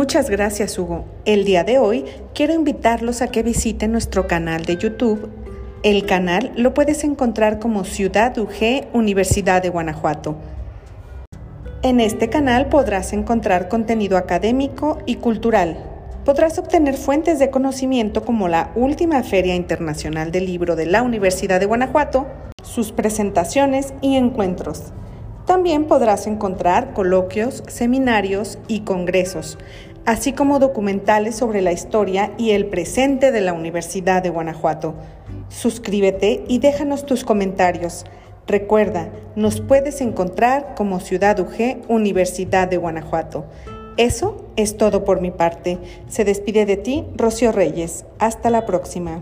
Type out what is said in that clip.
Muchas gracias Hugo. El día de hoy quiero invitarlos a que visiten nuestro canal de YouTube. El canal lo puedes encontrar como Ciudad UG Universidad de Guanajuato. En este canal podrás encontrar contenido académico y cultural. Podrás obtener fuentes de conocimiento como la última Feria Internacional del Libro de la Universidad de Guanajuato, sus presentaciones y encuentros. También podrás encontrar coloquios, seminarios y congresos, así como documentales sobre la historia y el presente de la Universidad de Guanajuato. Suscríbete y déjanos tus comentarios. Recuerda, nos puedes encontrar como Ciudad UG Universidad de Guanajuato. Eso es todo por mi parte. Se despide de ti, Rocío Reyes. Hasta la próxima.